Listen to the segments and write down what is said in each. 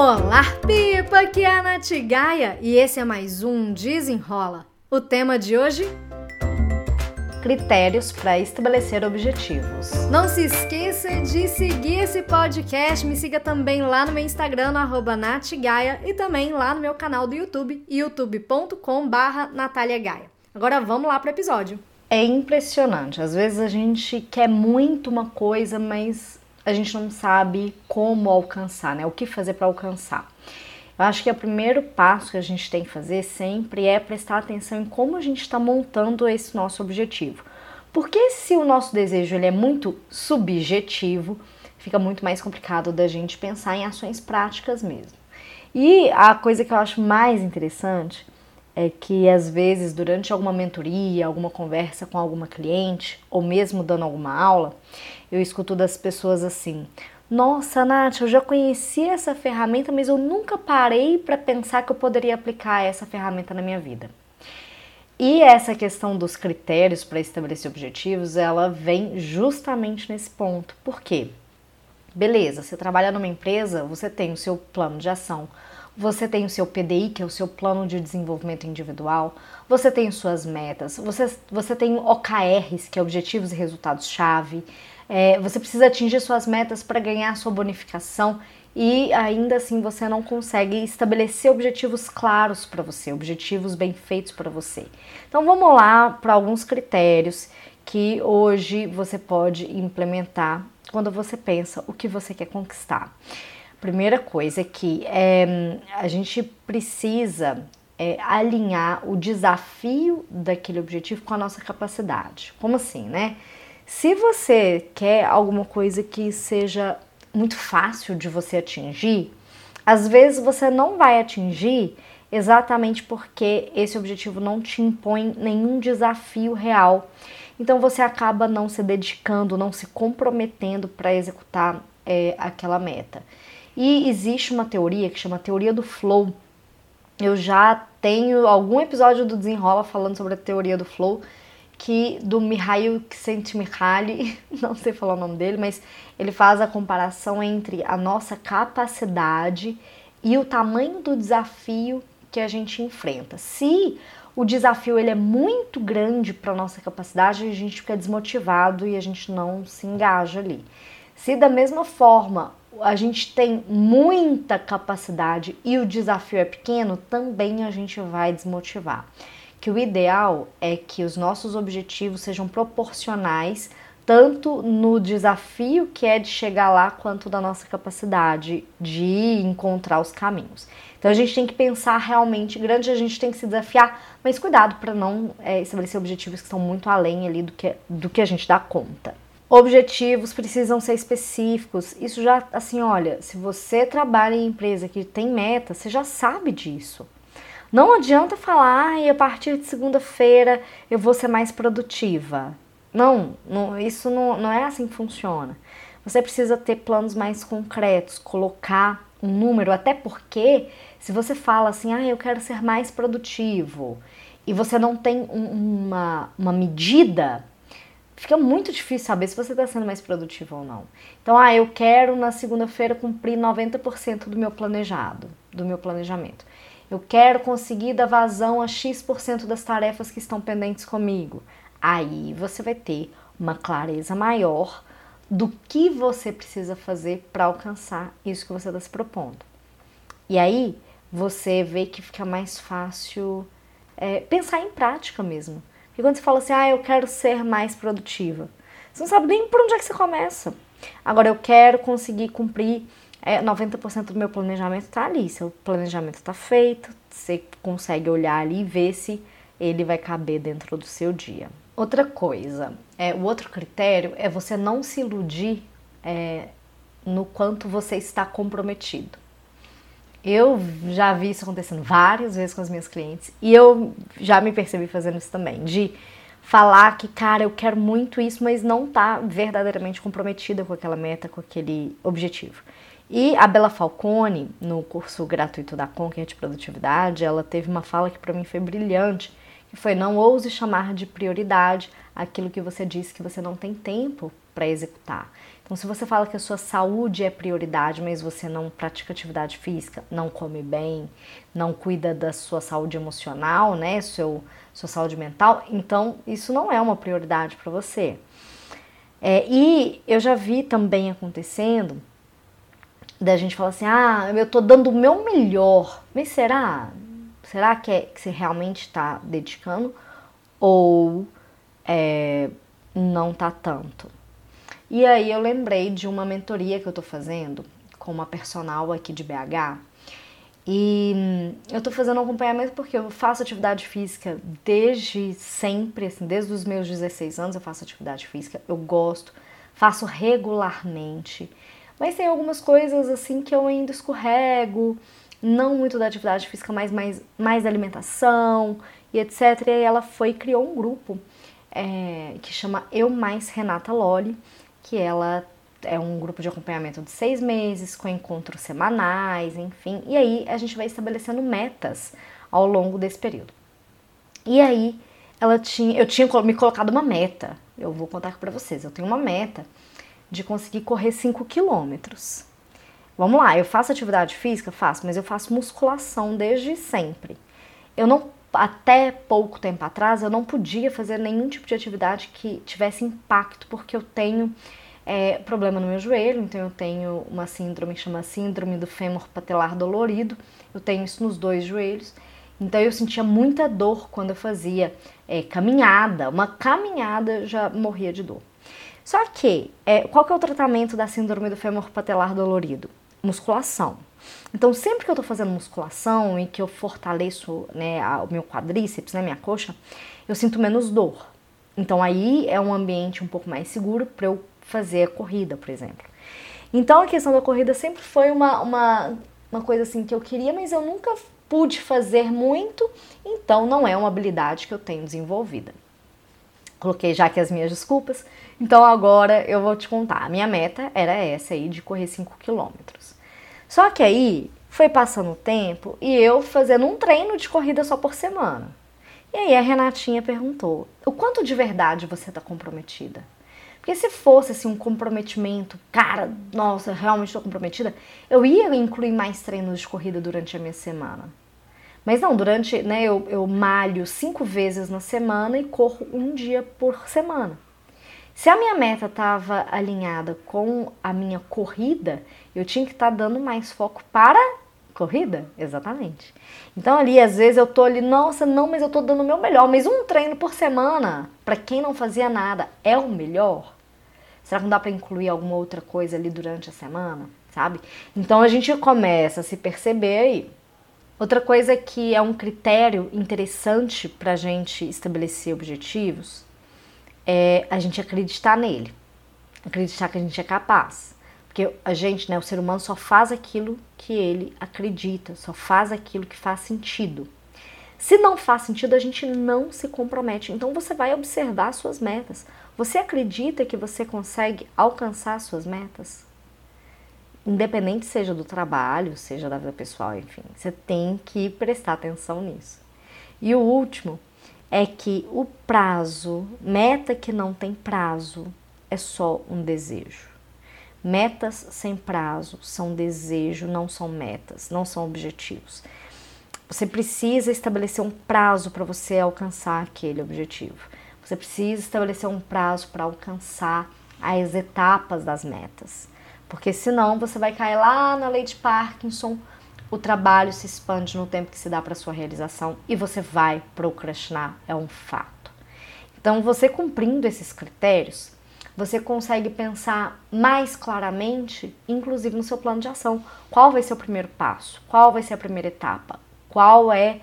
Olá, Pipa! Aqui é a Nath Gaia e esse é mais um Desenrola. O tema de hoje? Critérios para estabelecer objetivos. Não se esqueça de seguir esse podcast. Me siga também lá no meu Instagram, no NathGaia, e também lá no meu canal do YouTube, youtube.com/barra Gaia. Agora vamos lá para o episódio. É impressionante. Às vezes a gente quer muito uma coisa, mas a gente não sabe como alcançar, né? O que fazer para alcançar. Eu acho que o primeiro passo que a gente tem que fazer sempre é prestar atenção em como a gente está montando esse nosso objetivo. Porque se o nosso desejo ele é muito subjetivo, fica muito mais complicado da gente pensar em ações práticas mesmo. E a coisa que eu acho mais interessante é que às vezes durante alguma mentoria, alguma conversa com alguma cliente, ou mesmo dando alguma aula, eu escuto das pessoas assim: Nossa, Nath, eu já conheci essa ferramenta, mas eu nunca parei para pensar que eu poderia aplicar essa ferramenta na minha vida. E essa questão dos critérios para estabelecer objetivos, ela vem justamente nesse ponto. Por quê? Beleza, você trabalha numa empresa, você tem o seu plano de ação, você tem o seu PDI, que é o seu plano de desenvolvimento individual, você tem suas metas, você, você tem OKRs, que é Objetivos e Resultados-Chave, é, você precisa atingir suas metas para ganhar sua bonificação e ainda assim você não consegue estabelecer objetivos claros para você, objetivos bem feitos para você. Então vamos lá para alguns critérios que hoje você pode implementar quando você pensa o que você quer conquistar. Primeira coisa é que é, a gente precisa é, alinhar o desafio daquele objetivo com a nossa capacidade. Como assim, né? Se você quer alguma coisa que seja muito fácil de você atingir, às vezes você não vai atingir exatamente porque esse objetivo não te impõe nenhum desafio real. Então você acaba não se dedicando, não se comprometendo para executar é, aquela meta. E existe uma teoria que chama teoria do flow. Eu já tenho algum episódio do Desenrola falando sobre a teoria do flow que do Mihail Csikszentmihalyi, não sei falar o nome dele, mas ele faz a comparação entre a nossa capacidade e o tamanho do desafio que a gente enfrenta. Se o desafio ele é muito grande para nossa capacidade, a gente fica desmotivado e a gente não se engaja ali. Se da mesma forma a gente tem muita capacidade e o desafio é pequeno, também a gente vai desmotivar que o ideal é que os nossos objetivos sejam proporcionais tanto no desafio que é de chegar lá quanto da nossa capacidade de encontrar os caminhos. Então a gente tem que pensar realmente grande, a gente tem que se desafiar, mas cuidado para não é, estabelecer objetivos que são muito além ali do que, do que a gente dá conta. Objetivos precisam ser específicos. Isso já, assim, olha, se você trabalha em empresa que tem meta, você já sabe disso. Não adianta falar, ah, a partir de segunda-feira eu vou ser mais produtiva. Não, não isso não, não é assim que funciona. Você precisa ter planos mais concretos, colocar um número, até porque se você fala assim, ah, eu quero ser mais produtivo, e você não tem um, uma, uma medida, fica muito difícil saber se você está sendo mais produtivo ou não. Então, ah, eu quero na segunda-feira cumprir 90% do meu planejado, do meu planejamento. Eu quero conseguir dar vazão a X% das tarefas que estão pendentes comigo. Aí você vai ter uma clareza maior do que você precisa fazer para alcançar isso que você está se propondo. E aí você vê que fica mais fácil é, pensar em prática mesmo. Porque quando você fala assim, ah, eu quero ser mais produtiva, você não sabe nem por onde é que você começa. Agora, eu quero conseguir cumprir é, 90% do meu planejamento está ali. Seu planejamento está feito, você consegue olhar ali e ver se ele vai caber dentro do seu dia. Outra coisa, é, o outro critério é você não se iludir é, no quanto você está comprometido. Eu já vi isso acontecendo várias vezes com as minhas clientes e eu já me percebi fazendo isso também, de falar que, cara, eu quero muito isso, mas não tá verdadeiramente comprometida com aquela meta, com aquele objetivo. E a Bela Falcone, no curso gratuito da Conquer de Produtividade, ela teve uma fala que para mim foi brilhante, que foi não ouse chamar de prioridade aquilo que você disse que você não tem tempo para executar. Então, se você fala que a sua saúde é prioridade, mas você não pratica atividade física, não come bem, não cuida da sua saúde emocional, né, seu, sua saúde mental, então isso não é uma prioridade para você. É, e eu já vi também acontecendo da gente falar assim, ah, eu tô dando o meu melhor, mas será? Será que, é, que você realmente está dedicando ou é, não tá tanto? E aí eu lembrei de uma mentoria que eu tô fazendo com uma personal aqui de BH. E hum, eu tô fazendo um acompanhamento porque eu faço atividade física desde sempre, assim, desde os meus 16 anos eu faço atividade física, eu gosto, faço regularmente. Mas tem algumas coisas assim que eu ainda escorrego, não muito da atividade física, mas mais, mais alimentação e etc. E aí ela foi criou um grupo é, que chama Eu Mais Renata Loli, que ela é um grupo de acompanhamento de seis meses, com encontros semanais, enfim. E aí a gente vai estabelecendo metas ao longo desse período. E aí ela tinha, eu tinha me colocado uma meta. Eu vou contar para vocês. Eu tenho uma meta de conseguir correr 5 quilômetros. Vamos lá, eu faço atividade física? Faço, mas eu faço musculação desde sempre. Eu não, até pouco tempo atrás, eu não podia fazer nenhum tipo de atividade que tivesse impacto, porque eu tenho é, problema no meu joelho, então eu tenho uma síndrome que chama síndrome do fêmur patelar dolorido, eu tenho isso nos dois joelhos, então eu sentia muita dor quando eu fazia é, caminhada, uma caminhada já morria de dor. Só que, é, qual que é o tratamento da síndrome do fêmur patelar dolorido? Musculação. Então, sempre que eu tô fazendo musculação e que eu fortaleço né, o meu quadríceps, né, minha coxa, eu sinto menos dor. Então, aí é um ambiente um pouco mais seguro para eu fazer a corrida, por exemplo. Então, a questão da corrida sempre foi uma, uma, uma coisa assim que eu queria, mas eu nunca pude fazer muito, então não é uma habilidade que eu tenho desenvolvida. Coloquei já aqui as minhas desculpas. Então agora eu vou te contar. A minha meta era essa aí de correr 5 quilômetros. Só que aí foi passando o tempo e eu fazendo um treino de corrida só por semana. E aí a Renatinha perguntou: o quanto de verdade você está comprometida? Porque se fosse assim um comprometimento, cara, nossa, realmente estou comprometida, eu ia incluir mais treinos de corrida durante a minha semana. Mas não, durante, né, eu, eu malho cinco vezes na semana e corro um dia por semana. Se a minha meta estava alinhada com a minha corrida, eu tinha que estar tá dando mais foco para corrida, exatamente. Então ali às vezes eu tô ali, nossa, não, mas eu tô dando o meu melhor, mas um treino por semana, para quem não fazia nada, é o melhor? Será que não dá para incluir alguma outra coisa ali durante a semana, sabe? Então a gente começa a se perceber aí. Outra coisa que é um critério interessante para a gente estabelecer objetivos é a gente acreditar nele, acreditar que a gente é capaz. Porque a gente, né, o ser humano só faz aquilo que ele acredita, só faz aquilo que faz sentido. Se não faz sentido, a gente não se compromete. Então você vai observar suas metas. Você acredita que você consegue alcançar suas metas? independente seja do trabalho, seja da vida pessoal, enfim, você tem que prestar atenção nisso. E o último é que o prazo, meta que não tem prazo, é só um desejo. Metas sem prazo são desejo, não são metas, não são objetivos. Você precisa estabelecer um prazo para você alcançar aquele objetivo. Você precisa estabelecer um prazo para alcançar as etapas das metas. Porque senão você vai cair lá na lei de Parkinson, o trabalho se expande no tempo que se dá para sua realização e você vai procrastinar, é um fato. Então, você cumprindo esses critérios, você consegue pensar mais claramente, inclusive no seu plano de ação. Qual vai ser o primeiro passo? Qual vai ser a primeira etapa? Qual é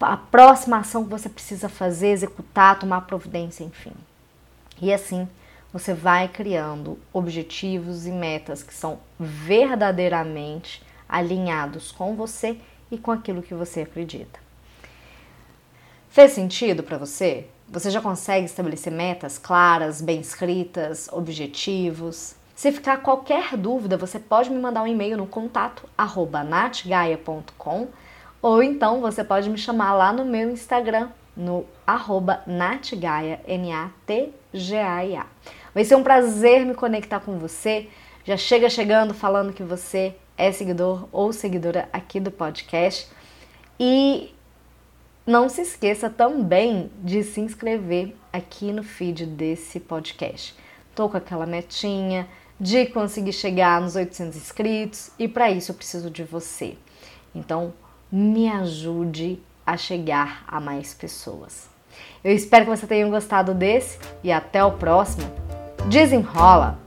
a próxima ação que você precisa fazer, executar, tomar providência, enfim. E assim, você vai criando objetivos e metas que são verdadeiramente alinhados com você e com aquilo que você acredita. Fez sentido para você? Você já consegue estabelecer metas claras, bem escritas, objetivos? Se ficar qualquer dúvida, você pode me mandar um e-mail no contato natgaia.com ou então você pode me chamar lá no meu Instagram no arroba natgaia, N-A-T-G-A-I-A. Vai ser um prazer me conectar com você. Já chega chegando falando que você é seguidor ou seguidora aqui do podcast. E não se esqueça também de se inscrever aqui no feed desse podcast. Tô com aquela metinha de conseguir chegar nos 800 inscritos e para isso eu preciso de você. Então, me ajude a chegar a mais pessoas. Eu espero que você tenha gostado desse e até o próximo. Desenrola!